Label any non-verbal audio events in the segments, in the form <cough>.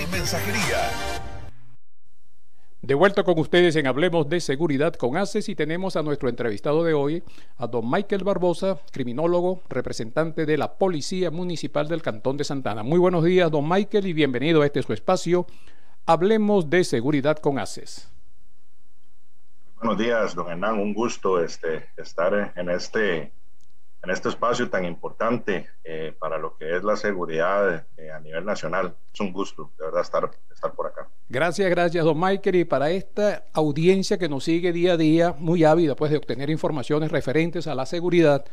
y mensajería. De vuelta con ustedes en Hablemos de Seguridad con ACES y tenemos a nuestro entrevistado de hoy, a don Michael Barbosa, criminólogo, representante de la Policía Municipal del Cantón de Santana. Muy buenos días, don Michael, y bienvenido a este su espacio. Hablemos de Seguridad con ACES. Buenos días, don Hernán. Un gusto este, estar en este en este espacio tan importante eh, para lo que es la seguridad eh, a nivel nacional. Es un gusto, de verdad, estar, estar por acá. Gracias, gracias, don Michael. Y para esta audiencia que nos sigue día a día, muy ávida pues, de obtener informaciones referentes a la seguridad,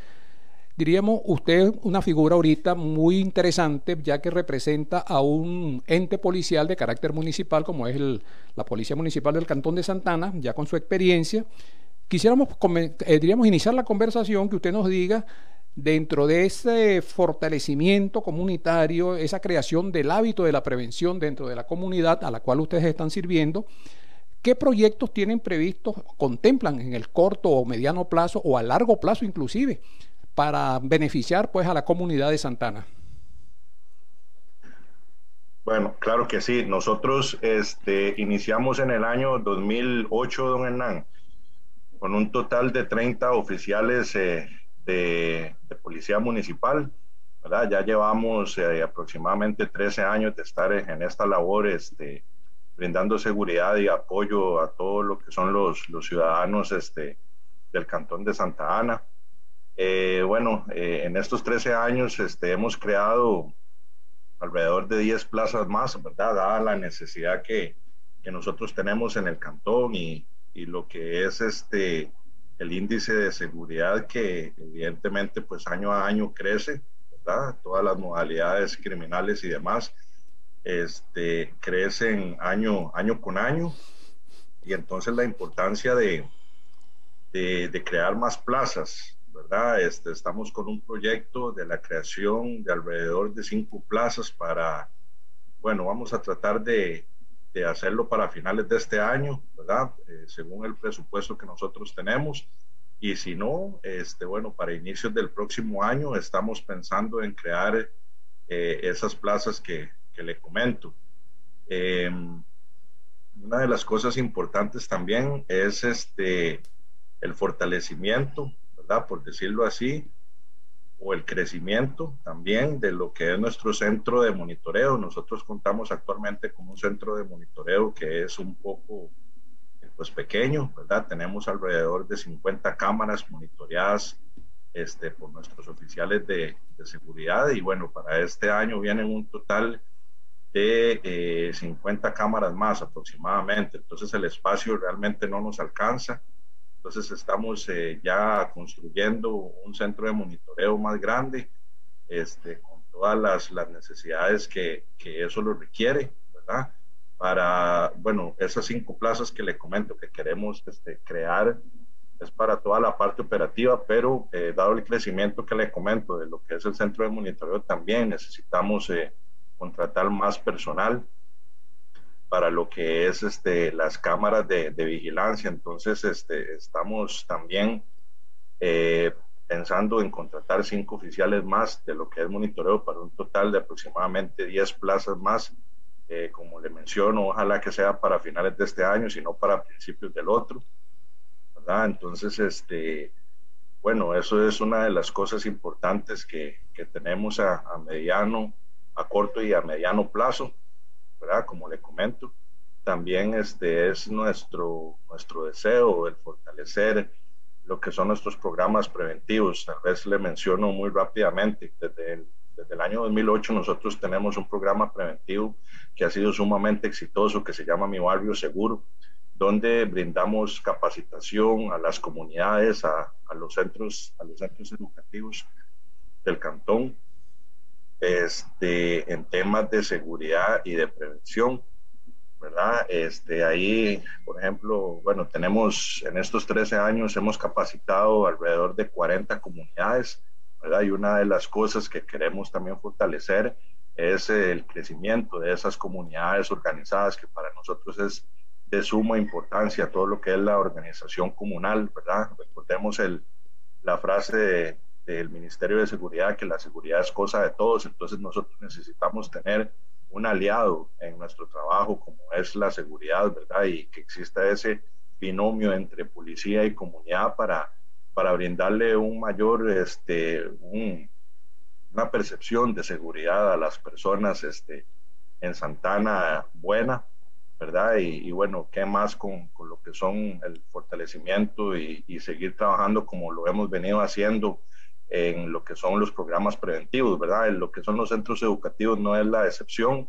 diríamos usted una figura ahorita muy interesante, ya que representa a un ente policial de carácter municipal, como es el, la Policía Municipal del Cantón de Santana, ya con su experiencia Quisiéramos, eh, diríamos, iniciar la conversación que usted nos diga dentro de ese fortalecimiento comunitario, esa creación del hábito de la prevención dentro de la comunidad a la cual ustedes están sirviendo, ¿qué proyectos tienen previstos, contemplan en el corto o mediano plazo o a largo plazo inclusive, para beneficiar pues a la comunidad de Santana? Bueno, claro que sí. Nosotros este, iniciamos en el año 2008, don Hernán, con un total de 30 oficiales eh, de, policía municipal. ¿verdad? Ya llevamos eh, aproximadamente 13 años de estar en esta labor, este, brindando seguridad y apoyo a todos lo que son los, los ciudadanos este, del Cantón de Santa Ana. Eh, bueno, en estos 13 años este, hemos creado alrededor de 10 plazas más, ¿verdad? Dada la necesidad que, que nosotros tenemos en el cantón y, y lo que es este el índice de seguridad que evidentemente pues año a año crece, ¿verdad? Todas las modalidades criminales y demás este, crecen año, año con año y entonces la importancia de, de, crear más plazas, ¿verdad? Este, estamos con un proyecto de la creación de alrededor de cinco plazas para, bueno, vamos a tratar de, de hacerlo para finales de este año, ¿verdad? Eh, según el presupuesto que nosotros tenemos. Y si no, este, bueno, para inicios del próximo año estamos pensando en crear eh, esas plazas que, que le comento. Em, una de las cosas importantes también es este, el fortalecimiento, ¿verdad? Por decirlo así, o el crecimiento también de lo que es nuestro centro de monitoreo. Nosotros contamos actualmente con un centro de monitoreo que es un poco pues pequeño, ¿verdad? Tenemos alrededor de 50 cámaras monitoreadas este, por nuestros oficiales de, de seguridad y bueno, para este año vienen un total de 50 eh, cámaras más aproximadamente. Entonces el espacio realmente no nos alcanza entonces estamos eh, ya construyendo un centro de monitoreo más grande, este, con todas las, las necesidades que, que, eso lo requiere, ¿verdad? Para, bueno, esas cinco plazas que le comento que queremos este, crear es para toda la parte operativa, pero eh, dado el crecimiento que le comento de lo que es el centro de monitoreo, también necesitamos eh, contratar más personal para lo que es este, las cámaras de, vigilancia. Entonces, este, estamos también eh, pensando en contratar cinco oficiales más de lo que es monitoreo para un total de aproximadamente 10 plazas más. Eh, como le menciono, ojalá que sea para finales de este año, sino para principios del otro. ¿verdad? Entonces, este, bueno, eso es una de las cosas importantes que, que tenemos a, a mediano, a corto y a mediano plazo como le comento. También este es nuestro, nuestro deseo el fortalecer lo que son nuestros programas preventivos. Tal vez le menciono muy rápidamente, desde el, desde el año 2008 nosotros tenemos un programa preventivo que ha sido sumamente exitoso, que se llama Mi Barrio Seguro. donde brindamos capacitación a las comunidades, a, los, centros, a los centros educativos del cantón, este, en temas de seguridad y de prevención, ¿verdad? Este, ahí, por ejemplo, bueno, tenemos en estos 13 años hemos capacitado alrededor de 40 comunidades, ¿verdad? Y una de las cosas que queremos también fortalecer es el crecimiento de esas comunidades organizadas que para nosotros es de suma importancia todo lo que es la organización comunal, ¿verdad? Recordemos el, la frase del Ministerio de Seguridad que la seguridad es cosa de todos, entonces nosotros necesitamos tener un aliado en nuestro trabajo como es la seguridad, ¿verdad? Y que exista ese binomio entre policía y comunidad para, para brindarle un mayor, este, una percepción de seguridad a las personas este, en Santana buena ¿verdad? Y, bueno, ¿qué más con, con, lo que son el fortalecimiento y, y, seguir trabajando como lo hemos venido haciendo en lo que son los programas preventivos, ¿verdad? En lo que son los centros educativos no es la excepción.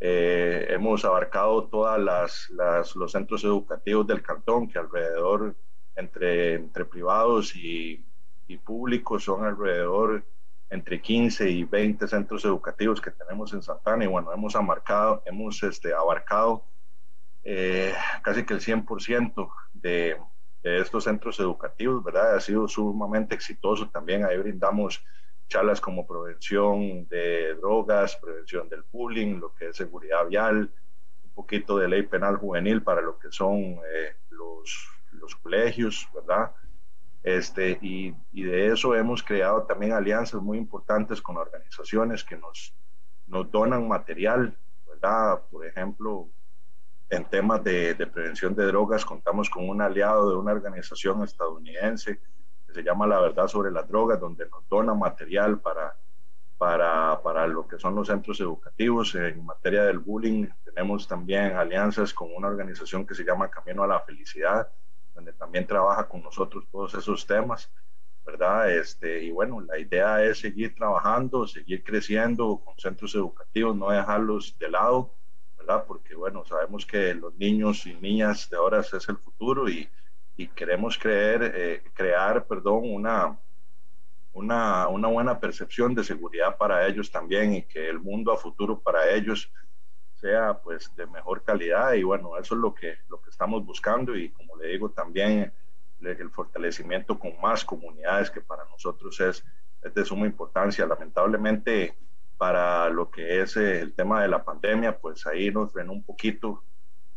Eh, hemos abarcado todas las, las, los centros educativos del cantón, que alrededor entre, entre privados y, y públicos son alrededor entre 15 y 20 centros educativos que tenemos en Santana y bueno, hemos abarcado, hemos este, abarcado eh, casi que el 100% de, de, estos centros educativos, ¿verdad? Ha sido sumamente exitoso también. Ahí brindamos charlas como prevención de drogas, prevención del bullying, lo que es seguridad vial, un poquito de ley penal juvenil para lo que son eh, los, los colegios, ¿verdad? Este, y, y, de eso hemos creado también alianzas muy importantes con organizaciones que nos, nos donan material, ¿verdad? Por ejemplo, en temas de, prevención de drogas contamos con un aliado de una organización estadounidense que se llama La Verdad sobre las Drogas, donde nos dona material para, para, para lo que son los centros educativos. En materia del bullying tenemos también alianzas con una organización que se llama Camino a la Felicidad, donde también trabaja con nosotros todos esos temas. ¿verdad? Este, y bueno, la idea es seguir trabajando, seguir creciendo con centros educativos, no dejarlos de lado porque, bueno, sabemos que los niños y niñas de ahora es el futuro y, y queremos creer, eh, crear, perdón, una, una, una, buena percepción de seguridad para ellos también y que el mundo a futuro para ellos sea pues de mejor calidad y bueno, eso es lo que, lo que estamos buscando y como le digo también el fortalecimiento con más comunidades que para nosotros es, es de suma importancia. Lamentablemente para lo que es eh, el tema de la pandemia, pues ahí nos frenó un poquito,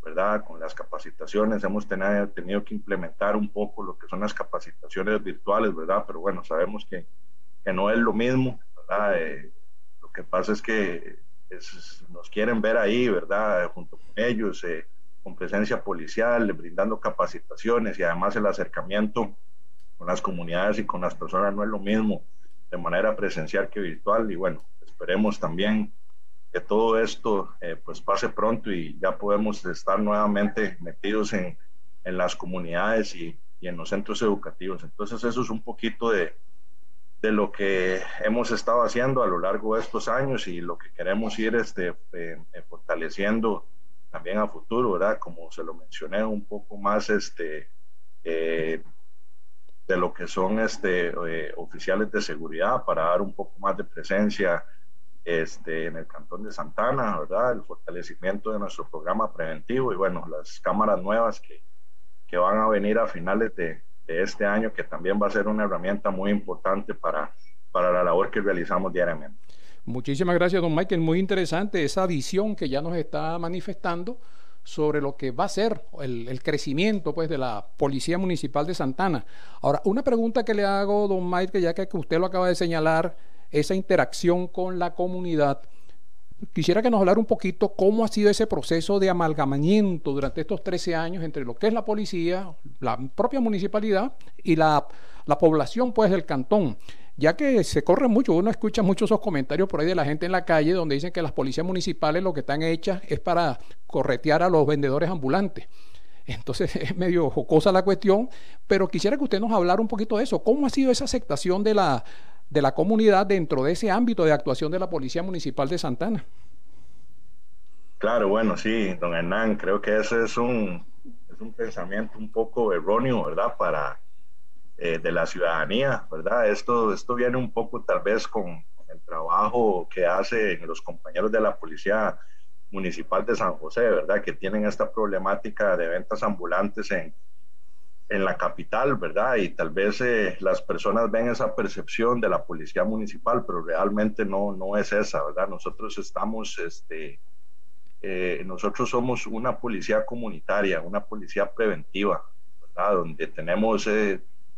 ¿verdad? Con las capacitaciones hemos tenido, tenido que implementar un poco lo que son las capacitaciones virtuales, ¿verdad? Pero bueno, sabemos que, que no es lo mismo, ¿verdad? Eh, lo que pasa es que nos quieren ver ahí, ¿verdad? Junto con ellos, eh, con presencia policial, brindando capacitaciones y además el acercamiento con las comunidades y con las personas no es lo mismo de manera presencial que virtual y bueno, esperemos también que todo esto eh, pues pase pronto y ya podemos estar nuevamente metidos en, en las comunidades y, y, en los centros educativos. Entonces eso es un poquito de, de, lo que hemos estado haciendo a lo largo de estos años y lo que queremos ir este, eh, eh, fortaleciendo también a futuro, ¿verdad? Como se lo mencioné un poco más este, de lo que son este, oficiales de seguridad para dar un poco más de presencia este, en el Cantón de Santana, ¿verdad? El fortalecimiento de nuestro programa preventivo y bueno, las cámaras nuevas que, que van a venir a finales de, de, este año, que también va a ser una herramienta muy importante para, para la labor que realizamos diariamente. Muchísimas gracias, don Michael. Muy interesante esa visión que ya nos está manifestando sobre lo que va a ser el, crecimiento pues, de la Policía Municipal de Santana. Ahora, una pregunta que le hago, don Michael, ya que usted lo acaba de señalar, esa interacción con la comunidad. Quisiera que nos hablara un poquito cómo ha sido ese proceso de amalgamamiento durante estos 13 años entre lo que es la policía, la propia municipalidad y la, la población pues del cantón ya que se corre mucho, uno escucha muchos esos comentarios por ahí de la gente en la calle donde dicen que las policías municipales lo que están hechas es para corretear a los vendedores ambulantes. Entonces <laughs> es medio jocosa la cuestión, pero quisiera que usted nos hablara un poquito de eso. ¿Cómo ha sido esa aceptación de la, de la comunidad dentro de ese ámbito de actuación de la Policía Municipal de Santana. Claro, bueno, sí, don Hernán, creo que ese es un, es un pensamiento un poco erróneo, ¿verdad? Para eh, de la ciudadanía, ¿verdad? Esto, esto viene un poco tal vez con el trabajo que hacen los compañeros de la policía municipal de San José, ¿verdad? Que tienen esta problemática de ventas ambulantes en, en la capital, ¿verdad? Y tal vez eh, las personas ven esa percepción de la policía municipal, pero realmente no, no es esa, ¿verdad? Nosotros estamos, este, eh, nosotros somos una policía comunitaria, una policía preventiva, ¿verdad? Donde tenemos,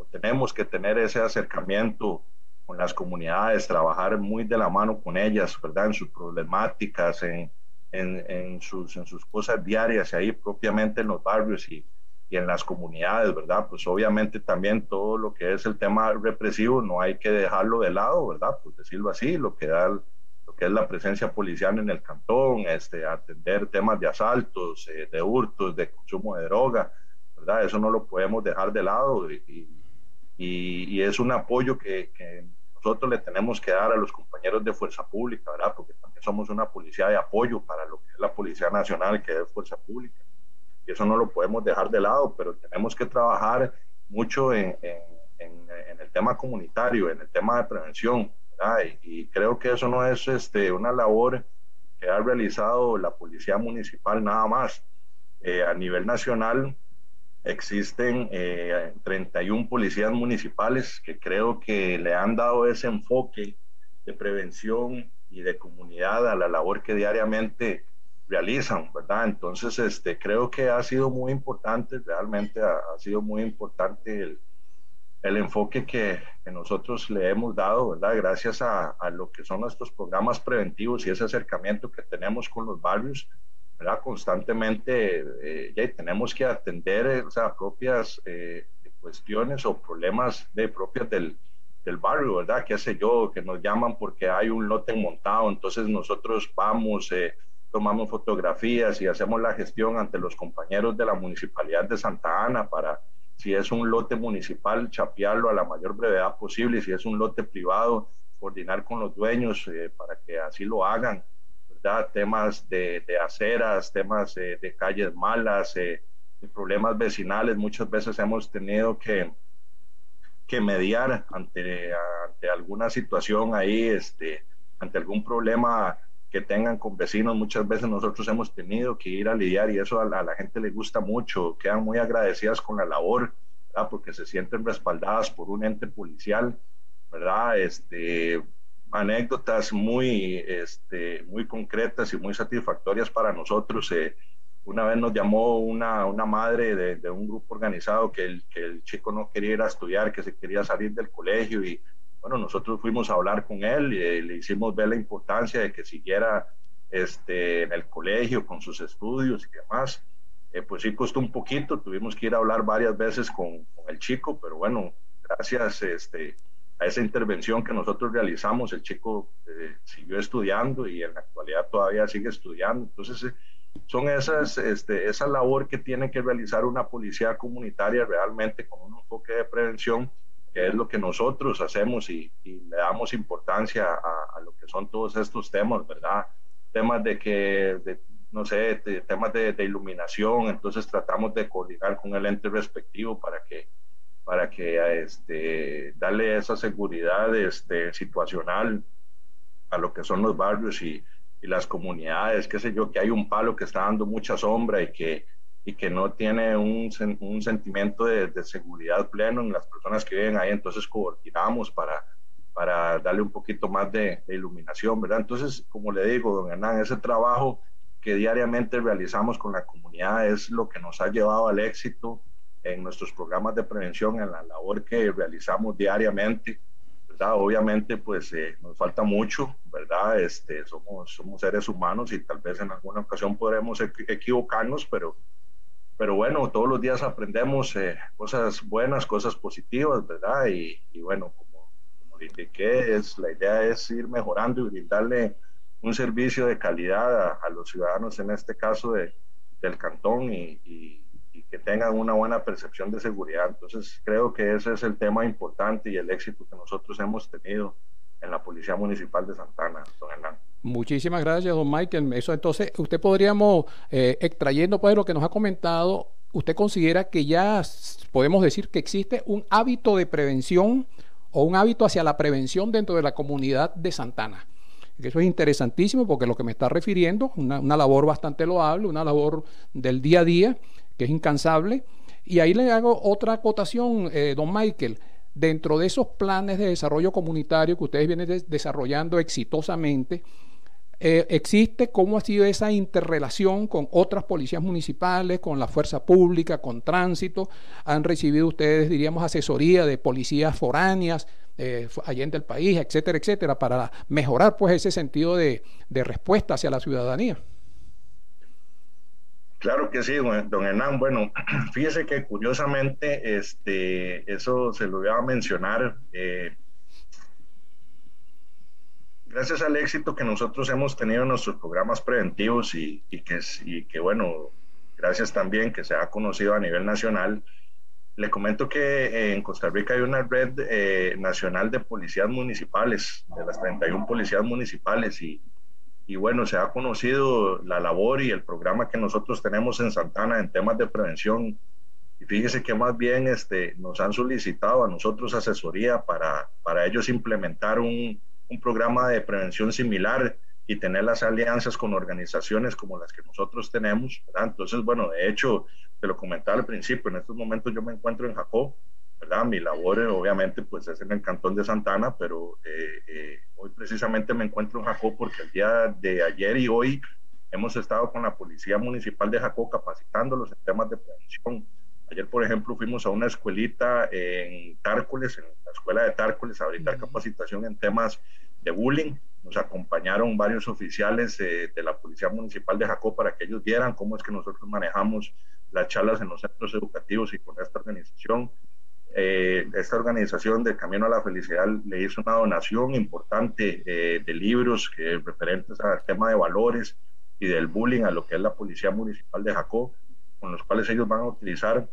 tenemos que tener ese acercamiento con las comunidades, trabajar muy de la mano con ellas, ¿verdad? En sus problemáticas, en, en, en sus, en sus cosas diarias, ahí propiamente en los barrios y y en las comunidades, ¿verdad? Pues obviamente también todo lo que es el tema represivo no hay que dejarlo de lado, ¿verdad? Pues decirlo así, lo que da lo que es la presencia policial en el cantón, este, atender temas de asaltos, eh, de hurtos, de consumo de droga, ¿verdad? Eso no lo podemos dejar de lado y, y, y es un apoyo que, que, nosotros le tenemos que dar a los compañeros de Fuerza Pública, ¿verdad? Porque también somos una policía de apoyo para lo que es la Policía Nacional, que es Fuerza Pública y eso no lo podemos dejar de lado, pero tenemos que trabajar mucho en, en, en, el tema comunitario, en el tema de prevención, y, y, creo que eso no es este, una labor que ha realizado la Policía Municipal nada más. Eh, a nivel nacional existen eh, 31 policías municipales que creo que le han dado ese enfoque de prevención y de comunidad a la labor que diariamente realizan, ¿verdad? Entonces, este, creo que ha sido muy importante, realmente ha, ha sido muy importante el, el enfoque que, que, nosotros le hemos dado, ¿verdad? Gracias a, a, lo que son nuestros programas preventivos y ese acercamiento que tenemos con los barrios, Constantemente eh, ya tenemos que atender eh, o propias eh, cuestiones o problemas de propias del, del barrio, ¿verdad? Qué sé yo, que nos llaman porque hay un lote montado, entonces nosotros vamos, eh, tomamos fotografías y hacemos la gestión ante los compañeros de la Municipalidad de Santa Ana para, si es un lote municipal, chapearlo a la mayor brevedad posible, si es un lote privado, coordinar con los dueños eh, para que así lo hagan, Temas de, de aceras, temas de calles malas, eh, de problemas vecinales, muchas veces hemos tenido que, que mediar ante, ante alguna situación ahí, este, ante algún problema que tengan con vecinos. Muchas veces nosotros hemos tenido que ir a lidiar y eso a la, a la gente le gusta mucho, quedan muy agradecidas con la labor, ¿verdad? porque se sienten respaldadas por un ente policial, ¿verdad? Este, anécdotas muy, este, muy concretas y muy satisfactorias para nosotros. Eh, una vez nos llamó una, una madre de, de, un grupo organizado que el, que el chico no quería ir a estudiar, que se quería salir del colegio y bueno, nosotros fuimos a hablar con él y eh, le hicimos ver la importancia de que siguiera este, en el colegio con sus estudios y demás. Eh, pues sí costó un poquito, tuvimos que ir a hablar varias veces con, con el chico, pero bueno, gracias este, a esa intervención que nosotros realizamos, el chico eh, siguió estudiando y en la actualidad todavía sigue estudiando. Entonces, eh, son esas, este, esa labor que tiene que realizar una policía comunitaria realmente con un enfoque de prevención que es lo que nosotros hacemos y, y le damos importancia a, a, lo que son todos estos temas, ¿verdad? Temas de que, de, no sé, de, temas de, de, iluminación, entonces tratamos de coordinar con el ente respectivo para que, para que este, darle esa seguridad este, situacional a lo que son los barrios y, y las comunidades, qué sé yo, que hay un palo que está dando mucha sombra y que y que no tiene un, un sentimiento de, de, seguridad pleno en las personas que viven ahí, entonces coordinamos para, para darle un poquito más de, de, iluminación, ¿verdad? Entonces, como le digo, don Hernán, ese trabajo que diariamente realizamos con la comunidad es lo que nos ha llevado al éxito en nuestros programas de prevención, en la labor que realizamos diariamente, ¿verdad? Obviamente, pues eh, nos falta mucho, ¿verdad? Este, somos, somos seres humanos y tal vez en alguna ocasión podremos equivocarnos, pero pero bueno, todos los días aprendemos eh, cosas buenas, cosas positivas, ¿verdad? Y, y bueno, como, como, le indiqué, es, la idea es ir mejorando y brindarle un servicio de calidad a, a los ciudadanos, en este caso de, del cantón, y, y, y, que tengan una buena percepción de seguridad. Entonces, creo que ese es el tema importante y el éxito que nosotros hemos tenido en la Policía Municipal de Santana, don Hernán. Muchísimas gracias, don Michael. Eso entonces, usted podríamos, eh, extrayendo pues lo que nos ha comentado, ¿usted considera que ya podemos decir que existe un hábito de prevención o un hábito hacia la prevención dentro de la comunidad de Santana? Eso es interesantísimo porque lo que me está refiriendo, una, una labor bastante loable, una labor del día a día, que es incansable. Y ahí le hago otra acotación, eh, don Michael. Dentro de esos planes de desarrollo comunitario que ustedes vienen desarrollando exitosamente, eh, existe cómo ha sido esa interrelación con otras policías municipales, con la fuerza pública, con tránsito. Han recibido ustedes, diríamos, asesoría de policías foráneas eh, allá en el país, etcétera, etcétera, para mejorar pues ese sentido de, respuesta hacia la ciudadanía. Claro que sí, don Hernán. Bueno, <clears throat> fíjese que curiosamente, este, eso se lo voy a mencionar. Eh, gracias al éxito que nosotros hemos tenido en nuestros programas preventivos y, que, y que, bueno, gracias también que se ha conocido a nivel nacional, le comento que en Costa Rica hay una red eh, nacional de policías municipales, de las 31 policías municipales, y, y, bueno, se ha conocido la labor y el programa que nosotros tenemos en Santana en temas de prevención. Y fíjese que más bien este, nos han solicitado a nosotros asesoría para, para ellos implementar un, un programa de prevención similar y tener las alianzas con organizaciones como las que nosotros tenemos. ¿verdad? Entonces, bueno, de hecho, te lo comentaba al principio, en estos momentos yo me encuentro en Jacob, ¿verdad? Mi labor obviamente pues es en el cantón de Santana, pero eh, eh, hoy precisamente me encuentro en Jacob porque el día de ayer y hoy hemos estado con la Policía Municipal de Jacob capacitándolos en temas de prevención. Ayer, por ejemplo, fuimos a una escuelita en Tárcoles, en la escuela de Tárcoles, a brindar capacitación en temas de bullying. Nos acompañaron varios oficiales de la Policía Municipal de Jacob para que ellos vieran cómo es que nosotros manejamos las charlas en los centros educativos y con esta organización. Eh, esta organización de Camino a la Felicidad le hizo una donación importante eh, de libros que, referentes al tema de valores y del bullying a lo que es la Policía Municipal de Jacob, con los cuales ellos van a utilizar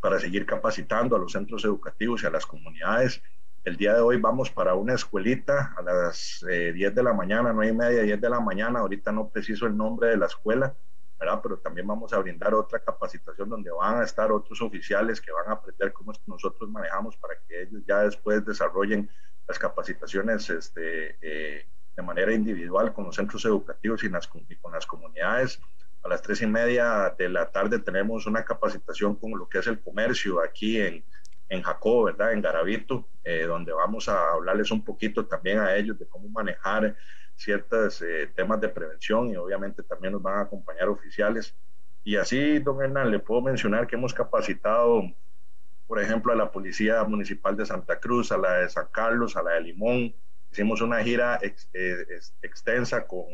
para seguir capacitando a los centros educativos y a las comunidades el día de hoy vamos para una escuelita a las 10 eh, de la mañana, 9 y media, 10 de la mañana. Ahorita no preciso el nombre de la escuela, ¿verdad? Pero también vamos a brindar otra capacitación donde van a estar otros oficiales que van a aprender cómo es que nosotros manejamos para que ellos ya después desarrollen las capacitaciones este, eh, de manera individual con los centros educativos y, y con las comunidades. A las tres y media de la tarde tenemos una capacitación con lo que es el comercio aquí en, en Jacob, ¿verdad? En Garavito, eh, donde vamos a hablarles un poquito también a ellos de cómo manejar ciertos eh, temas de prevención y obviamente también nos van a acompañar oficiales. Y así, don Hernán, le puedo mencionar que hemos capacitado, por ejemplo, a la Policía Municipal de Santa Cruz, a la de San Carlos, a la de Limón. Hicimos una gira eh, extensa con,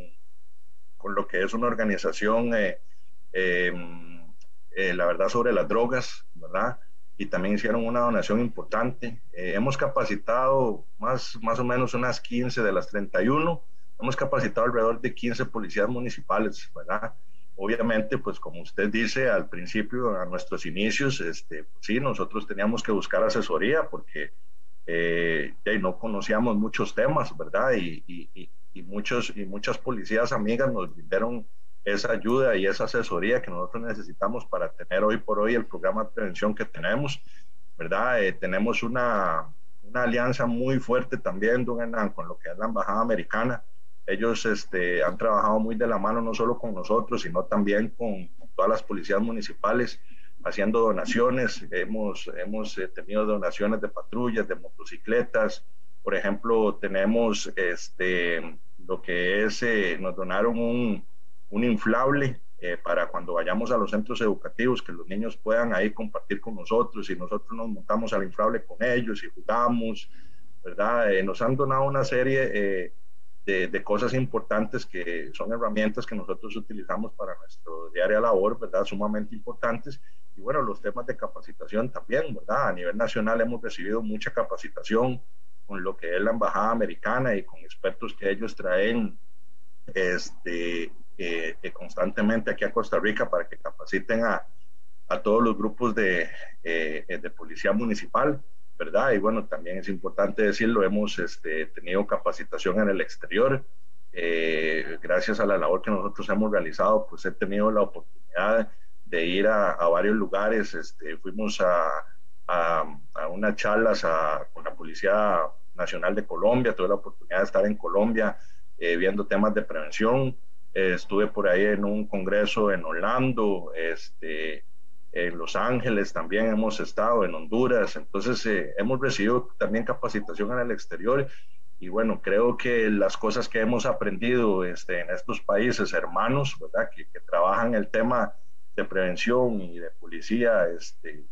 con, lo que es una organización, em, la verdad, sobre las drogas, ¿verdad? y también hicieron una donación importante. Eh, hemos capacitado más, más o menos unas 15 de las 31, hemos capacitado alrededor de 15 policías municipales, ¿verdad? Obviamente, pues como usted dice al principio, a nuestros inicios, este, pues, sí, nosotros teníamos que buscar asesoría porque eh, no conocíamos muchos temas, ¿verdad? Y, y, y, muchos, y muchas policías amigas nos dieron esa ayuda y esa asesoría que nosotros necesitamos para tener hoy por hoy el programa de prevención que tenemos, ¿verdad? Eh, tenemos una, una, alianza muy fuerte también, don Hernán, con lo que es la Embajada Americana. Ellos este, han trabajado muy de la mano no solo con nosotros, sino también con, todas las policías municipales, haciendo donaciones. Hemos, hemos eh, tenido donaciones de patrullas, de motocicletas. Por ejemplo, tenemos este, lo que es, eh, nos donaron un, un inflable eh, para cuando vayamos a los centros educativos, que los niños puedan ahí compartir con nosotros y nosotros nos montamos al inflable con ellos y jugamos, ¿verdad? Eh, nos han donado una serie eh, de, de, cosas importantes que son herramientas que nosotros utilizamos para nuestro diaria labor, ¿verdad? Sumamente importantes. Y bueno, los temas de capacitación también, ¿verdad? A nivel nacional hemos recibido mucha capacitación con lo que es la Embajada Americana y con expertos que ellos traen este, eh, constantemente aquí a Costa Rica para que capaciten a, a todos los grupos de, eh, de, policía municipal, ¿verdad? Y bueno, también es importante decirlo, hemos este, tenido capacitación en el exterior. Eh, gracias a la labor que nosotros hemos realizado, pues he tenido la oportunidad de ir a, varios lugares. Este, fuimos a, a, unas charlas con la Policía Nacional de Colombia, tuve la oportunidad de estar en Colombia eh, viendo temas de prevención. Eh, estuve por ahí en un congreso en Orlando, este, en Los Ángeles también hemos estado, en Honduras. Entonces eh, hemos recibido también capacitación en el exterior y bueno, creo que las cosas que hemos aprendido este, en estos países hermanos, ¿verdad? Que, que trabajan el tema de prevención y de policía, este,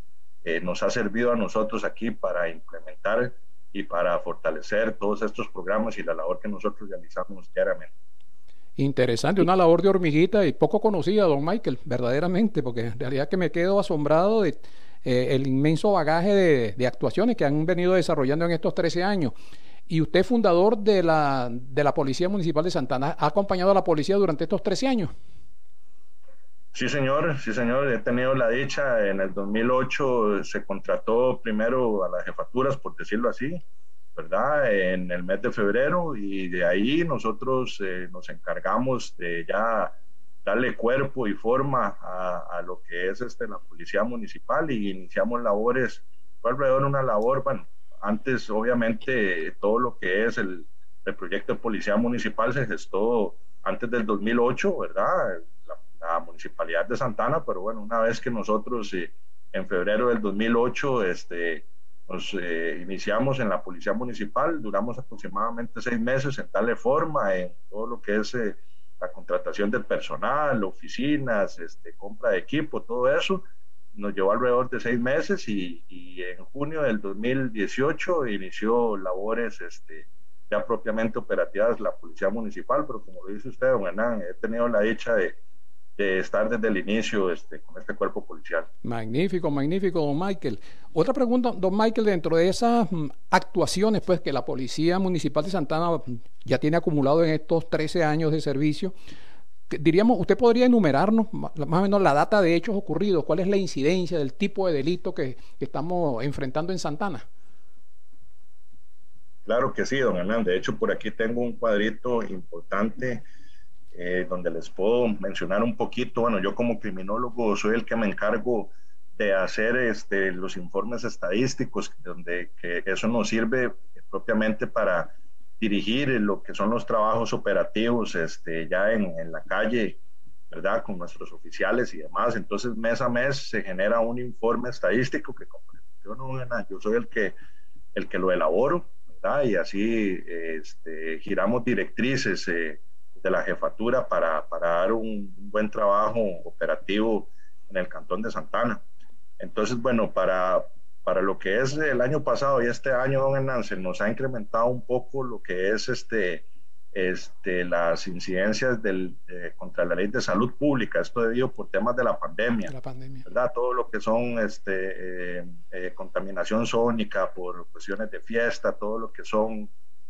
eh, nos ha servido a nosotros aquí para implementar y para fortalecer todos estos programas y la labor que nosotros realizamos diariamente. Interesante, una labor de hormiguita y poco conocida, don Michael, verdaderamente, porque en realidad que me quedo asombrado de eh, el inmenso bagaje de, de, actuaciones que han venido desarrollando en estos 13 años. Y usted, fundador de la, de la Policía Municipal de Santana, ¿ha acompañado a la policía durante estos 13 años? Sí, señor, sí, señor. He tenido la dicha. En el 2008 se contrató primero a las jefaturas, por decirlo así, ¿verdad? En el mes de febrero y de ahí nosotros eh, nos encargamos de ya darle cuerpo y forma a, lo que es este, la policía municipal y iniciamos labores, fue alrededor de una labor, bueno, antes obviamente todo lo que es el, el proyecto de policía municipal se gestó antes del 2008, ¿verdad? la municipalidad de Santana, pero bueno, una vez que nosotros eh, en febrero del 2008 este, nos eh, iniciamos en la policía municipal, duramos aproximadamente seis meses en darle forma en todo lo que es eh, la contratación del personal, oficinas, este, compra de equipo, todo eso. Nos llevó alrededor de seis meses y, y en junio del 2018 inició labores este, ya propiamente operativas la policía municipal, pero como lo dice usted, don Hernán, he tenido la dicha de, de estar desde el inicio este, con este cuerpo policial. Magnífico, magnífico, don Michael. Otra pregunta, don Michael, dentro de esas mm, actuaciones pues, que la Policía Municipal de Santana mm, ya tiene acumulado en estos 13 años de servicio, diríamos, ¿usted podría enumerarnos más o menos la data de hechos ocurridos? ¿Cuál es la incidencia del tipo de delito que, que estamos enfrentando en Santana? Claro que sí, don Hernán. De hecho, por aquí tengo un cuadrito importante eh, donde les puedo mencionar un poquito, bueno, yo como criminólogo soy el que me encargo de hacer este, los informes estadísticos, donde que eso nos sirve propiamente para dirigir lo que son los trabajos operativos este, ya en, en la calle, ¿verdad? Con nuestros oficiales y demás. Entonces, mes a mes se genera un informe estadístico que como yo, no, yo soy el que, el que lo elaboro, ¿verdad? Y así este, giramos directrices. Eh, de la jefatura para, para dar un, buen trabajo operativo en el cantón de Santana. Entonces, bueno, para, para lo que es el año pasado y este año, don Hernán, nos ha incrementado un poco lo que es este, este, las incidencias del, contra la ley de salud pública, esto debido por temas de la pandemia, la pandemia. ¿verdad? Todo lo que son este, eh, eh, contaminación sónica por cuestiones de fiesta, todo lo que son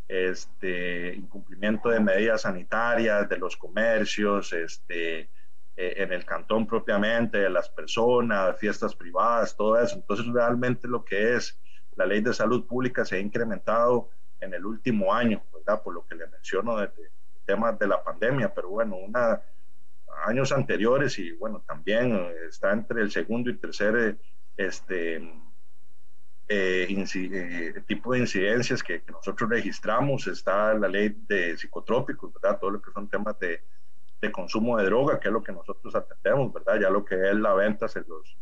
este, incumplimiento de medidas sanitarias de los comercios, este, eh, en el cantón propiamente, de las personas, fiestas privadas, todo eso. Entonces, realmente lo que es la ley de salud pública se ha incrementado en el último año, ¿verdad? Por lo que le menciono de, temas de la pandemia, pero bueno, una, años anteriores y bueno, también está entre el segundo y tercer este, eh, eh, tipo de incidencias que, nosotros registramos, está la ley de psicotrópicos, ¿verdad? Todo lo que son temas de, de, consumo de droga, que es lo que nosotros atendemos, ¿verdad? Ya lo que es la venta, se los,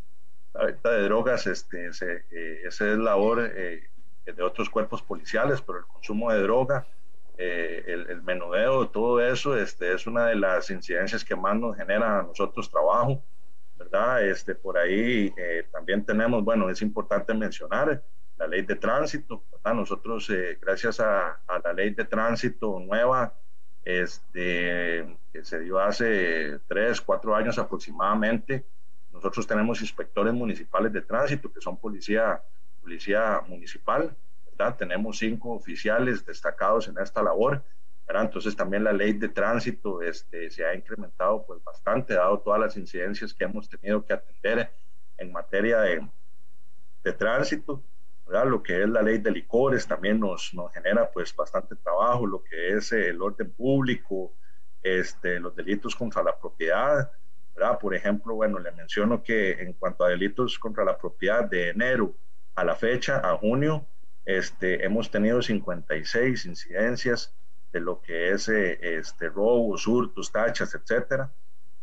la venta de drogas, este, se, eh, esa es labor eh, de otros cuerpos policiales, pero el consumo de droga, el, el, menudeo, todo eso, este, es una de las incidencias que más nos genera a nosotros trabajo. ¿Verdad? Este, por ahí eh, también tenemos, bueno, es importante mencionar la ley de tránsito, ¿verdad? Nosotros, eh, gracias a, la ley de tránsito nueva, este, que se dio hace tres, cuatro años aproximadamente, nosotros tenemos inspectores municipales de tránsito, que son policía, policía municipal, ¿verdad? Tenemos cinco oficiales destacados en esta labor entonces también la ley de tránsito este, se ha incrementado pues bastante, dado todas las incidencias que hemos tenido que atender en materia de, de tránsito. ¿verdad? Lo que es la ley de licores también nos, nos genera pues bastante trabajo, lo que es el orden público, este, los delitos contra la propiedad, ¿verdad? Por ejemplo, bueno, le menciono que en cuanto a delitos contra la propiedad de enero a la fecha, a junio, este, hemos tenido 56 incidencias de lo que es eh, este, robos, hurtos, tachas, etcétera.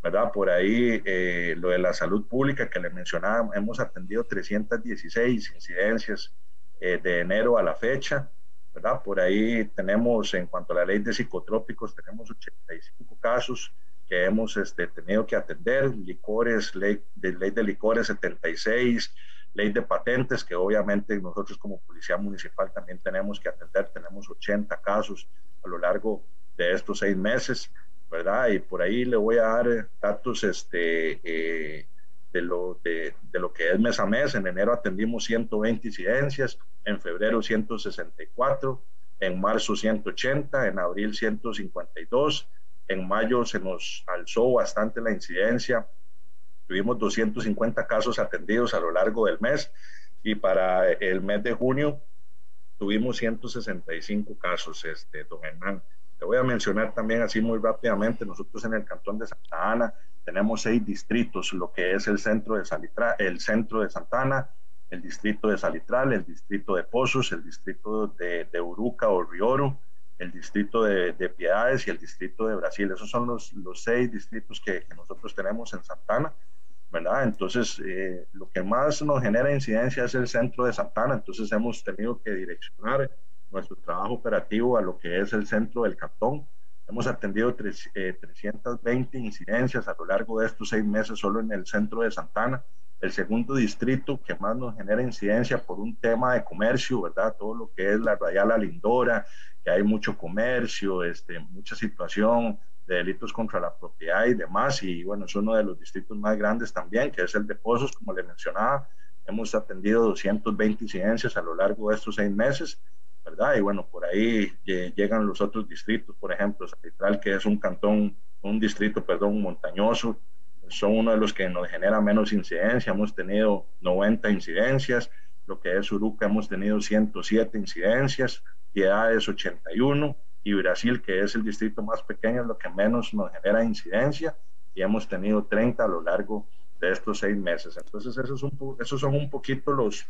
¿verdad? Por ahí eh, lo de la salud pública que le mencionaba, hemos atendido 316 incidencias eh, de enero a la fecha, ¿verdad? Por ahí tenemos, en cuanto a la ley de psicotrópicos, tenemos 85 casos que hemos este, tenido que atender, licores, ley de, ley de licores 76, ley de patentes, que obviamente nosotros como Policía Municipal también tenemos que atender, tenemos 80 casos a lo largo de estos seis meses, ¿verdad? Y por ahí le voy a dar datos este, eh, de, lo, de, lo que es mes a mes. En enero atendimos 120 incidencias, en febrero 164, en marzo 180, en abril 152, en mayo se nos alzó bastante la incidencia, tuvimos 250 casos atendidos a lo largo del mes y para el mes de junio tuvimos 165 casos, este, don Hernán. Te voy a mencionar también así muy rápidamente, nosotros en el cantón de Santa Ana tenemos seis distritos, lo que es el centro de Salitra, el centro de Santa Ana, el distrito de Salitral, el distrito de Pozos, el distrito de, de Uruca o Rioro, el distrito de, de, Piedades y el distrito de Brasil. Esos son los, los seis distritos que, que, nosotros tenemos en Santana, ¿verdad? Entonces, eh, lo que más nos genera incidencia es el centro de Santana, entonces hemos tenido que direccionar nuestro trabajo operativo a lo que es el centro del cantón. Hemos atendido tres, eh, 320 incidencias a lo largo de estos seis meses solo en el centro de Santana. El segundo distrito que más nos genera incidencia por un tema de comercio, ¿verdad? Todo lo que es la Radial La Lindora, que hay mucho comercio, este, mucha situación de delitos contra la propiedad y demás. Y bueno, es uno de los distritos más grandes también, que es el de Pozos, como le mencionaba. Hemos atendido 220 incidencias a lo largo de estos seis meses ¿verdad? Y bueno, por ahí llegan los otros distritos, por ejemplo, Salitral, que es un cantón, un distrito, perdón, montañoso, son uno de los que nos genera menos incidencia, hemos tenido 90 incidencias, lo que es Uruca hemos tenido 107 incidencias, Piedades 81, y Brasil, que es el distrito más pequeño, es lo que menos nos genera incidencia, y hemos tenido 30 a lo largo de estos seis meses. Entonces, esos, son, esos son un poquito los,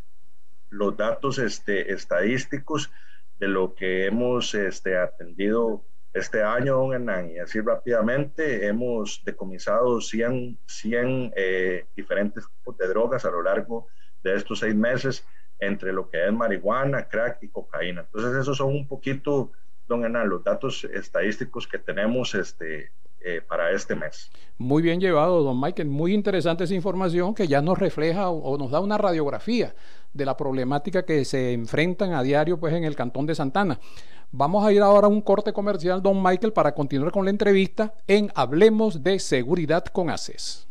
los datos este, estadísticos de lo que hemos este, atendido este año, don Hernán, y así rápidamente hemos decomisado 100, 100 eh, diferentes tipos de drogas a lo largo de estos seis meses, entre lo que es marihuana, crack y cocaína. Entonces, esos son un poquito, don Hernán, los datos estadísticos que tenemos este, eh, para este mes. Muy bien llevado, don Michael. Muy interesante esa información que ya nos refleja o, nos da una radiografía de la problemática que se enfrentan a diario pues, en el Cantón de Santana. Vamos a ir ahora a un corte comercial, don Michael, para continuar con la entrevista en Hablemos de Seguridad con ACES.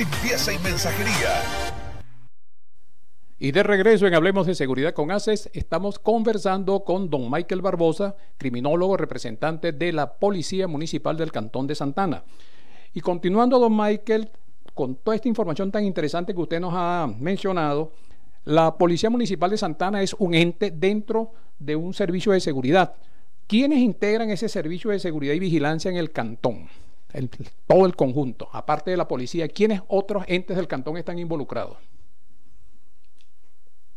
limpieza y mensajería. Y de regreso en Hablemos de Seguridad con ACES, estamos conversando con don Michael Barbosa, criminólogo representante de la Policía Municipal del Cantón de Santana. Y continuando, don Michael, con toda esta información tan interesante que usted nos ha mencionado, la Policía Municipal de Santana es un ente dentro de un servicio de seguridad. ¿Quiénes integran ese servicio de seguridad y vigilancia en el cantón? El, todo el conjunto, aparte de la policía, ¿quiénes otros entes del cantón están involucrados?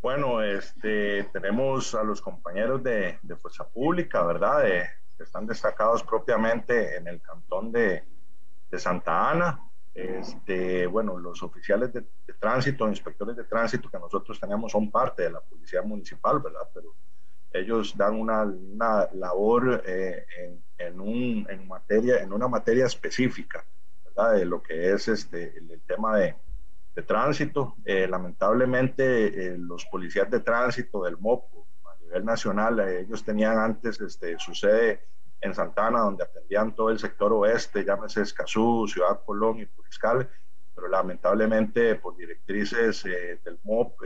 Bueno, este, tenemos a los compañeros de, de Fuerza Pública, ¿verdad? De, que están destacados propiamente en el cantón de, de Santa Ana. Este, bueno, los oficiales de, de, tránsito, inspectores de tránsito que nosotros tenemos son parte de la policía municipal, ¿verdad? Pero ellos dan una, una labor eh, en, en, un, en, materia, en una materia específica, ¿verdad? De lo que es este, el, el tema de, de, tránsito. Eh, lamentablemente, eh, los policías de tránsito del MOPO a nivel nacional, eh, ellos tenían antes este, su sede en Santana, donde atendían todo el sector oeste, llámese Escazú, Ciudad Colón y Puriscal, pero lamentablemente por directrices del MOP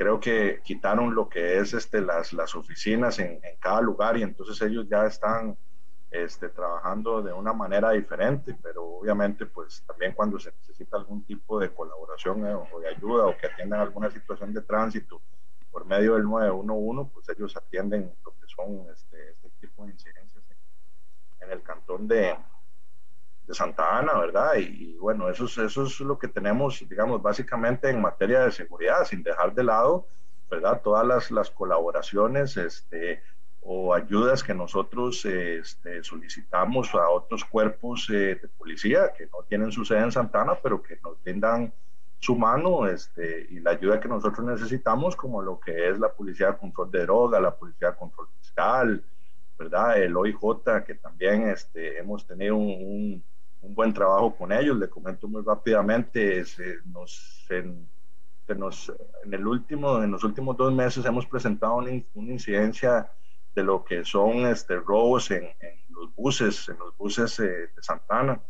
creo que quitaron lo que es este, las, las oficinas en, en, cada lugar y entonces ellos ya están este, trabajando de una manera diferente, pero obviamente pues también cuando se necesita algún tipo de colaboración eh, o de ayuda o que atiendan alguna situación de tránsito por medio del 911, pues ellos atienden lo que son este, este tipo de incidencias en, en el cantón de, de Santa Ana, ¿verdad? Y, bueno, eso es, eso es lo que tenemos, digamos, básicamente en materia de seguridad, sin dejar de lado, ¿verdad? Todas las, las colaboraciones este, o ayudas que nosotros este, solicitamos a otros cuerpos eh, de policía que no tienen su sede en Santana, pero que nos brindan su mano este, y la ayuda que nosotros necesitamos, como lo que es la Policía de Control de Droga, la Policía de Control Fiscal, ¿verdad? El OIJ, que también este, hemos tenido un buen trabajo con ellos. Le comento muy rápidamente, se nos, en, en, el último, en los últimos dos meses hemos presentado una, incidencia de lo que son este, robos en, los buses, en los buses eh, de Santana,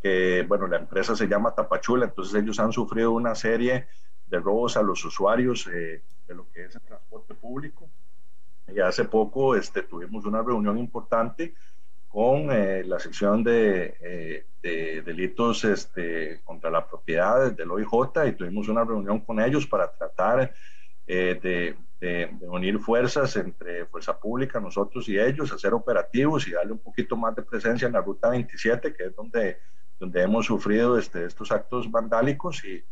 que bueno, la empresa se llama Tapachula, entonces ellos han sufrido una serie de robos a los usuarios eh, de lo que es el transporte público. Y hace poco este, tuvimos una reunión importante con eh, la sección de, eh, de, delitos este, contra la propiedad del OIJ y tuvimos una reunión con ellos para tratar eh, de, de, unir fuerzas entre Fuerza Pública, nosotros y ellos, hacer operativos y darle un poquito más de presencia en la Ruta 27, que es donde, donde hemos sufrido este, estos actos vandálicos. Y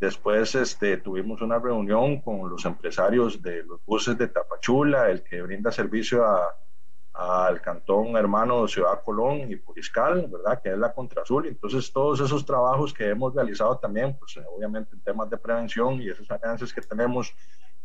después este, tuvimos una reunión con los empresarios de los buses de Tapachula, el que brinda servicio a al cantón hermano Ciudad Colón y Puriscal, ¿verdad? Que es la Contrasul. Entonces, todos esos trabajos que hemos realizado también, pues eh, obviamente en temas de prevención y esos alianzas que tenemos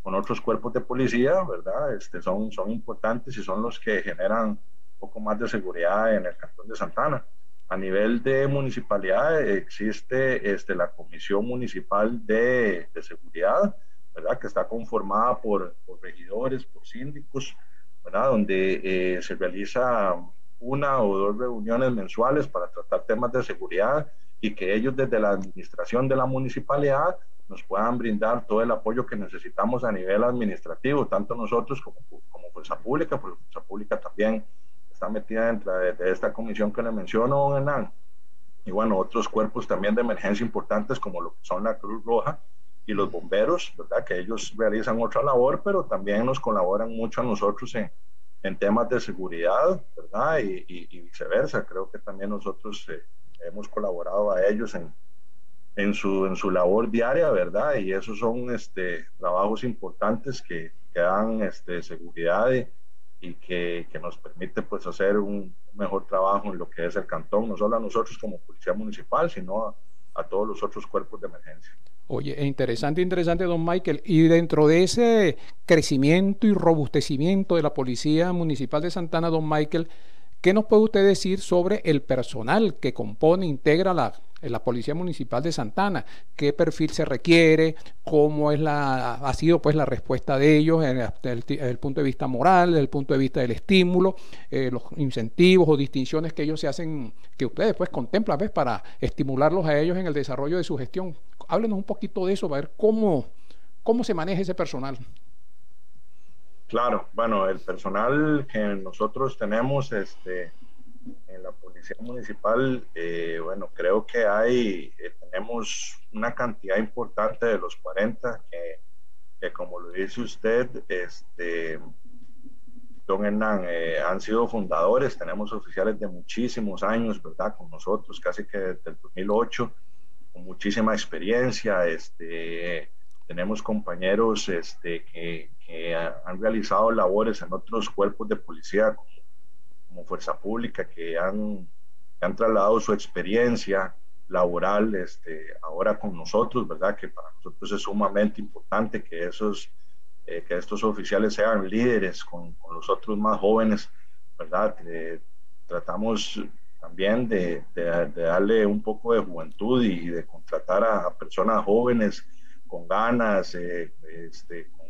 con otros cuerpos de policía, ¿verdad? Este, son, son importantes y son los que generan un poco más de seguridad en el cantón de Santana. A nivel de municipalidad existe este, la Comisión Municipal de, de Seguridad, ¿verdad? Que está conformada por, por regidores, por síndicos, donde eh, se realiza una o dos reuniones mensuales para tratar temas de seguridad y que ellos desde la administración de la municipalidad nos puedan brindar todo el apoyo que necesitamos a nivel administrativo, tanto nosotros como, como Fuerza Pública, porque Fuerza Pública también está metida dentro de, esta comisión que le menciono, don Hernán, y bueno, otros cuerpos también de emergencia importantes como lo que son la Cruz Roja, y los bomberos, ¿verdad? Que ellos realizan otra labor, pero también nos colaboran mucho a nosotros en, en temas de seguridad, ¿verdad? Y, y, viceversa. Creo que también nosotros eh, hemos colaborado a ellos en, en, su, en su labor diaria, ¿verdad? Y esos son este, trabajos importantes que, que dan este, seguridad y, y que, que, nos permite pues hacer un mejor trabajo en lo que es el cantón, no solo a nosotros como policía municipal, sino a, a todos los otros cuerpos de emergencia. Oye, interesante, interesante, don Michael. Y dentro de ese crecimiento y robustecimiento de la Policía Municipal de Santana, don Michael, ¿qué nos puede usted decir sobre el personal que compone, integra la, la Policía Municipal de Santana? ¿Qué perfil se requiere? ¿Cómo es la, ha sido pues la respuesta de ellos desde el, punto de vista moral, desde el punto de vista del estímulo, eh, los incentivos o distinciones que ellos se hacen, que ustedes pues contemplan ¿ves? para estimularlos a ellos en el desarrollo de su gestión? Háblenos un poquito de eso, a ver cómo, cómo se maneja ese personal. Claro, bueno, el personal que nosotros tenemos este, en la Policía Municipal, eh, bueno, creo que hay, eh, tenemos una cantidad importante de los 40 que, como lo dice usted, este, don Hernán, eh, han sido fundadores, tenemos oficiales de muchísimos años, ¿verdad? Con nosotros, casi que desde el 2008 muchísima experiencia. Este, tenemos compañeros este, que, han realizado labores en otros cuerpos de policía como, Fuerza Pública, que han, han, trasladado su experiencia laboral este, ahora con nosotros, ¿verdad? Que para nosotros es sumamente importante que, esos, eh, que estos oficiales sean líderes con, los otros más jóvenes, ¿verdad? Eh, tratamos también de, de, darle un poco de juventud y, de contratar a, personas jóvenes con ganas, eh, este, con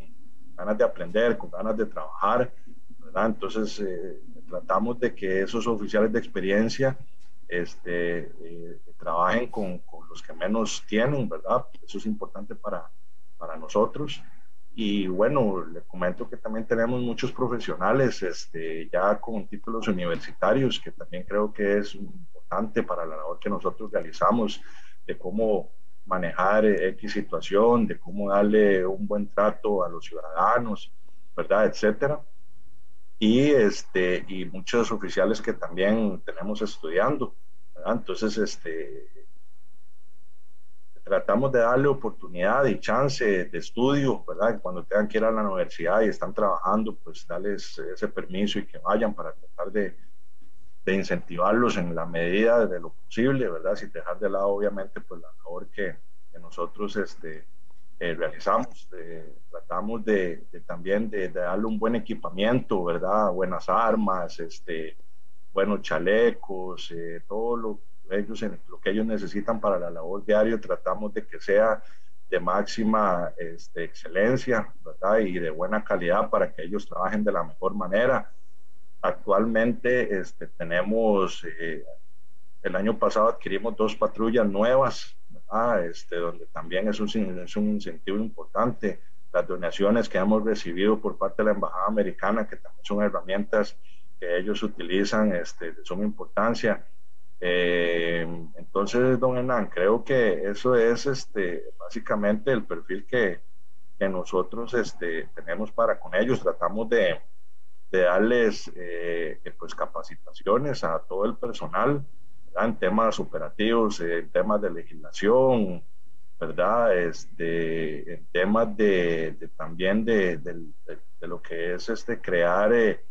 ganas de aprender, con ganas de trabajar, ¿verdad? Entonces, eh, tratamos de que esos oficiales de experiencia este, eh, trabajen con, con, los que menos tienen, ¿verdad? Eso es importante para, para nosotros. Y bueno, le comento que también tenemos muchos profesionales este, ya con títulos universitarios, que también creo que es importante para la labor que nosotros realizamos, de cómo manejar X situación, de cómo darle un buen trato a los ciudadanos, ¿verdad? Etcétera. Y, este, y muchos oficiales que también tenemos estudiando, ¿verdad? Entonces, este, tratamos de darle oportunidad y chance de estudio, ¿verdad? Cuando tengan que ir a la universidad y están trabajando, pues darles ese permiso y que vayan para tratar de, de incentivarlos en la medida de lo posible, ¿verdad? Sin dejar de lado, obviamente, pues la labor que, que nosotros este, eh, realizamos. Eh, tratamos de, de también de, de, darle un buen equipamiento, ¿verdad? Buenas armas, este, buenos chalecos, eh, todo lo ellos en lo que ellos necesitan para la labor diaria, tratamos de que sea de máxima este, excelencia ¿verdad? y de buena calidad para que ellos trabajen de la mejor manera. Actualmente este, tenemos, eh, el año pasado adquirimos dos patrullas nuevas, este, donde también es un, es un incentivo importante. Las donaciones que hemos recibido por parte de la Embajada Americana, que también son herramientas que ellos utilizan este, de suma importancia eh, entonces, don Hernán, creo que eso es este, básicamente el perfil que, que nosotros este, tenemos para con ellos. Tratamos de, de darles eh, pues capacitaciones a todo el personal en temas operativos, en temas de legislación, ¿verdad? Este, en temas de, también de, de, lo que es este, crear eh,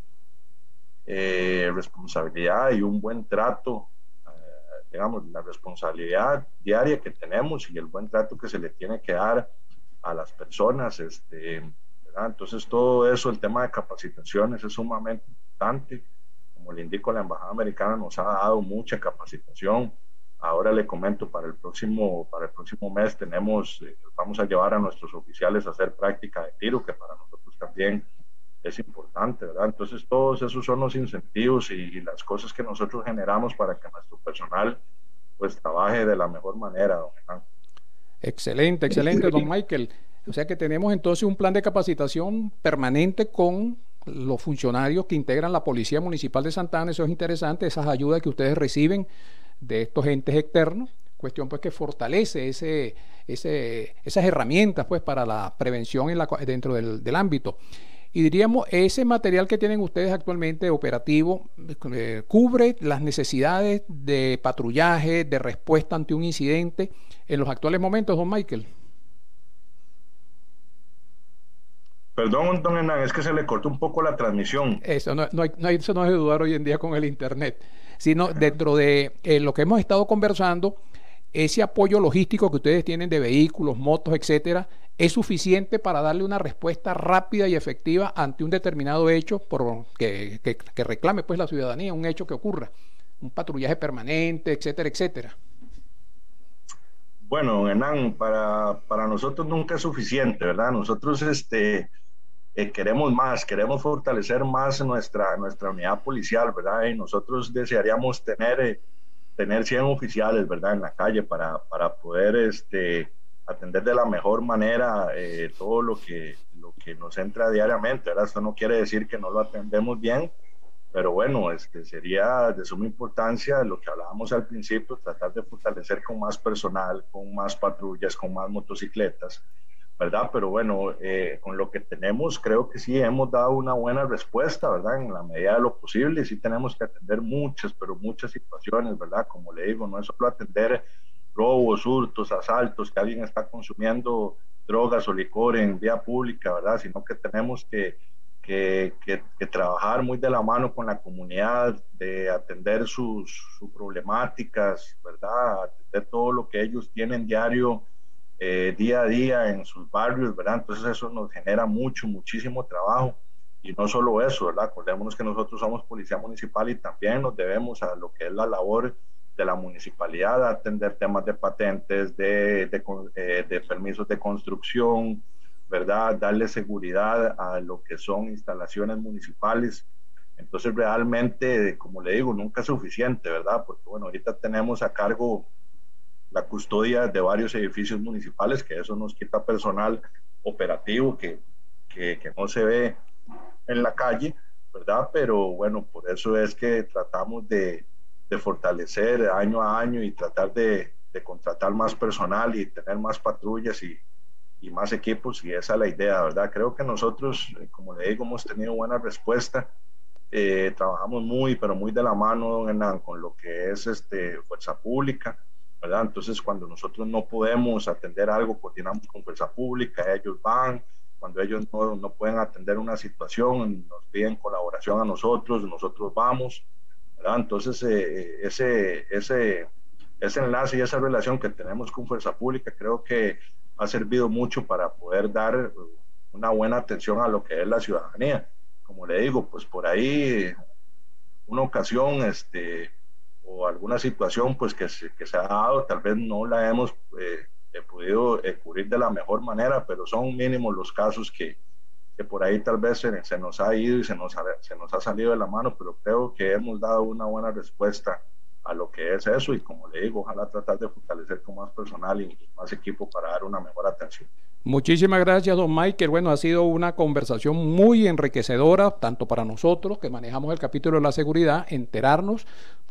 eh responsabilidad y un buen trato digamos, la responsabilidad diaria que tenemos y el buen trato que se le tiene que dar a las personas. Este, Entonces, todo eso, el tema de capacitaciones es sumamente importante. Como le indico, la Embajada Americana nos ha dado mucha capacitación. Ahora le comento, para el próximo, para el próximo mes tenemos, eh, vamos a llevar a nuestros oficiales a hacer práctica de tiro, que para nosotros también es importante, ¿verdad? Entonces todos esos son los incentivos y, las cosas que nosotros generamos para que nuestro personal pues trabaje de la mejor manera, don Excelente, excelente, don Michael. O sea que tenemos entonces un plan de capacitación permanente con los funcionarios que integran la Policía Municipal de Santana, eso es interesante, esas ayudas que ustedes reciben de estos entes externos, cuestión pues que fortalece ese, ese, esas herramientas pues para la prevención en la, dentro del, del ámbito. Y diríamos, ese material que tienen ustedes actualmente operativo eh, cubre las necesidades de patrullaje, de respuesta ante un incidente en los actuales momentos, don Michael. Perdón, don Hernán, es que se le cortó un poco la transmisión. Eso no, no, hay, no eso no es de dudar hoy en día con el Internet, sino dentro de eh, lo que hemos estado conversando, ese apoyo logístico que ustedes tienen de vehículos, motos, etcétera, es suficiente para darle una respuesta rápida y efectiva ante un determinado hecho por, que, que, reclame pues la ciudadanía, un hecho que ocurra, un patrullaje permanente, etcétera, etcétera. Bueno, Hernán, para, para nosotros nunca es suficiente, ¿verdad? Nosotros este, eh, queremos más, queremos fortalecer más nuestra, nuestra unidad policial, ¿verdad? Y nosotros desearíamos tener, eh, tener 100 oficiales, ¿verdad? En la calle para, para poder este, atender de la mejor manera eh, todo lo que, lo que nos entra diariamente. ¿verdad? Esto no quiere decir que no lo atendemos bien, pero bueno, este sería de suma importancia lo que hablábamos al principio, tratar de fortalecer con más personal, con más patrullas, con más motocicletas, ¿verdad? Pero bueno, eh, con lo que tenemos, creo que sí hemos dado una buena respuesta, ¿verdad? En la medida de lo posible, sí tenemos que atender muchas, pero muchas situaciones, ¿verdad? Como le digo, no es solo atender robos, hurtos, asaltos, que alguien está consumiendo drogas o licor en vía pública, ¿verdad? Sino que tenemos que, que, que, trabajar muy de la mano con la comunidad, de atender sus, sus, problemáticas, ¿verdad? Atender todo lo que ellos tienen diario, eh, día a día en sus barrios, ¿verdad? Entonces eso nos genera mucho, muchísimo trabajo. Y no solo eso, ¿verdad? Acordémonos que nosotros somos policía municipal y también nos debemos a lo que es la labor de la municipalidad a atender temas de patentes, de, eh, de, permisos de construcción, ¿verdad? Darle seguridad a lo que son instalaciones municipales. Entonces realmente, como le digo, nunca es suficiente, ¿verdad? Porque bueno, ahorita tenemos a cargo la custodia de varios edificios municipales, que eso nos quita personal operativo que, que, que no se ve en la calle, ¿verdad? Pero bueno, por eso es que tratamos de, de fortalecer año a año y tratar de, de, contratar más personal y tener más patrullas y, y, más equipos y esa es la idea, ¿verdad? Creo que nosotros, eh, como le digo, hemos tenido buena respuesta. Eh, trabajamos muy, pero muy de la mano, don Hernán, con lo que es este, fuerza pública, ¿verdad? Entonces, cuando nosotros no podemos atender algo, coordinamos con fuerza pública, ellos van, cuando ellos no, no, pueden atender una situación, nos piden colaboración a nosotros, nosotros vamos, ¿verdad? Entonces, eh, ese, ese, ese enlace y esa relación que tenemos con Fuerza Pública creo que ha servido mucho para poder dar una buena atención a lo que es la ciudadanía. Como le digo, pues por ahí una ocasión este, o alguna situación pues que se, que se ha dado, tal vez no la hemos... Eh, he podido eh, cubrir de la mejor manera, pero son mínimos los casos que, que por ahí tal vez se, nos ha ido y se nos ha, se nos ha salido de la mano, pero creo que hemos dado una buena respuesta a lo que es eso y como le digo, ojalá tratar de fortalecer con más personal y más equipo para dar una mejor atención. Muchísimas gracias, don Michael. Bueno, ha sido una conversación muy enriquecedora, tanto para nosotros que manejamos el capítulo de la seguridad, enterarnos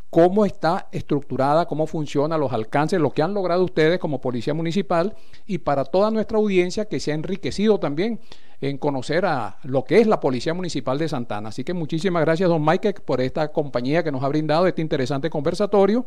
cómo está estructurada, cómo funciona, los alcances, lo que han logrado ustedes como Policía Municipal y para toda nuestra audiencia que se ha enriquecido también en conocer a lo que es la Policía Municipal de Santana. Así que muchísimas gracias, don Mike, por esta compañía que nos ha brindado este interesante conversatorio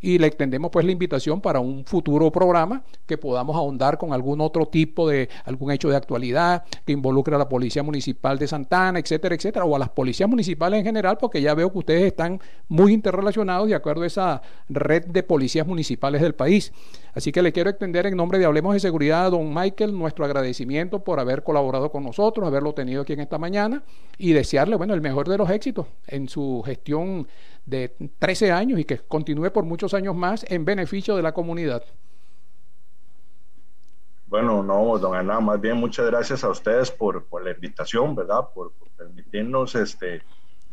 y le extendemos pues la invitación para un futuro programa que podamos ahondar con algún otro tipo de algún hecho de actualidad que involucre a la Policía Municipal de Santana, etcétera, etcétera, o a las policías municipales en general, porque ya veo que ustedes están muy interrelacionados de acuerdo a esa red de policías municipales del país. Así que le quiero extender en nombre de Hablemos de Seguridad a don Michael nuestro agradecimiento por haber colaborado con nosotros, haberlo tenido aquí en esta mañana y desearle, bueno, el mejor de los éxitos en su gestión de 13 años y que continúe por muchos años más en beneficio de la comunidad. Bueno, no, don Hernán, más bien muchas gracias a ustedes por, la invitación, ¿verdad? Por, por permitirnos, este,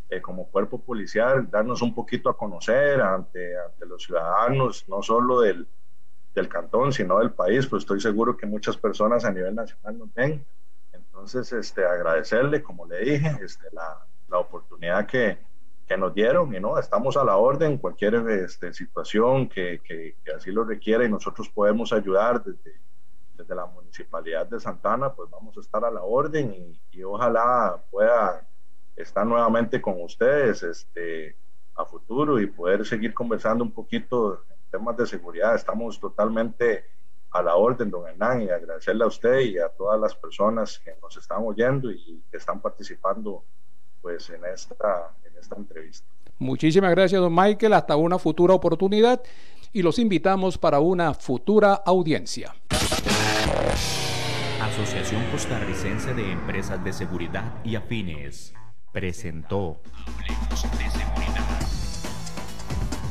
eh, como cuerpo policial, darnos un poquito a conocer ante, ante los ciudadanos, no solo del, del, cantón, sino del país, pues estoy seguro que muchas personas a nivel nacional nos ven. Entonces, este, agradecerle, como le dije, este, la, la oportunidad que, que nos dieron y no, estamos a la orden, cualquier este, situación que, que, que, así lo requiera y nosotros podemos ayudar desde, desde, la Municipalidad de Santana, pues vamos a estar a la orden y, y ojalá pueda estar nuevamente con ustedes este, a futuro y poder seguir conversando un poquito temas de seguridad. Estamos totalmente a la orden, don Hernán, y agradecerle a usted y a todas las personas que nos están oyendo y que están participando pues en esta, en esta entrevista. Muchísimas gracias, don Michael. Hasta una futura oportunidad y los invitamos para una futura audiencia. Asociación Costarricense de Empresas de Seguridad y Afines presentó Hablemos de Seguridad.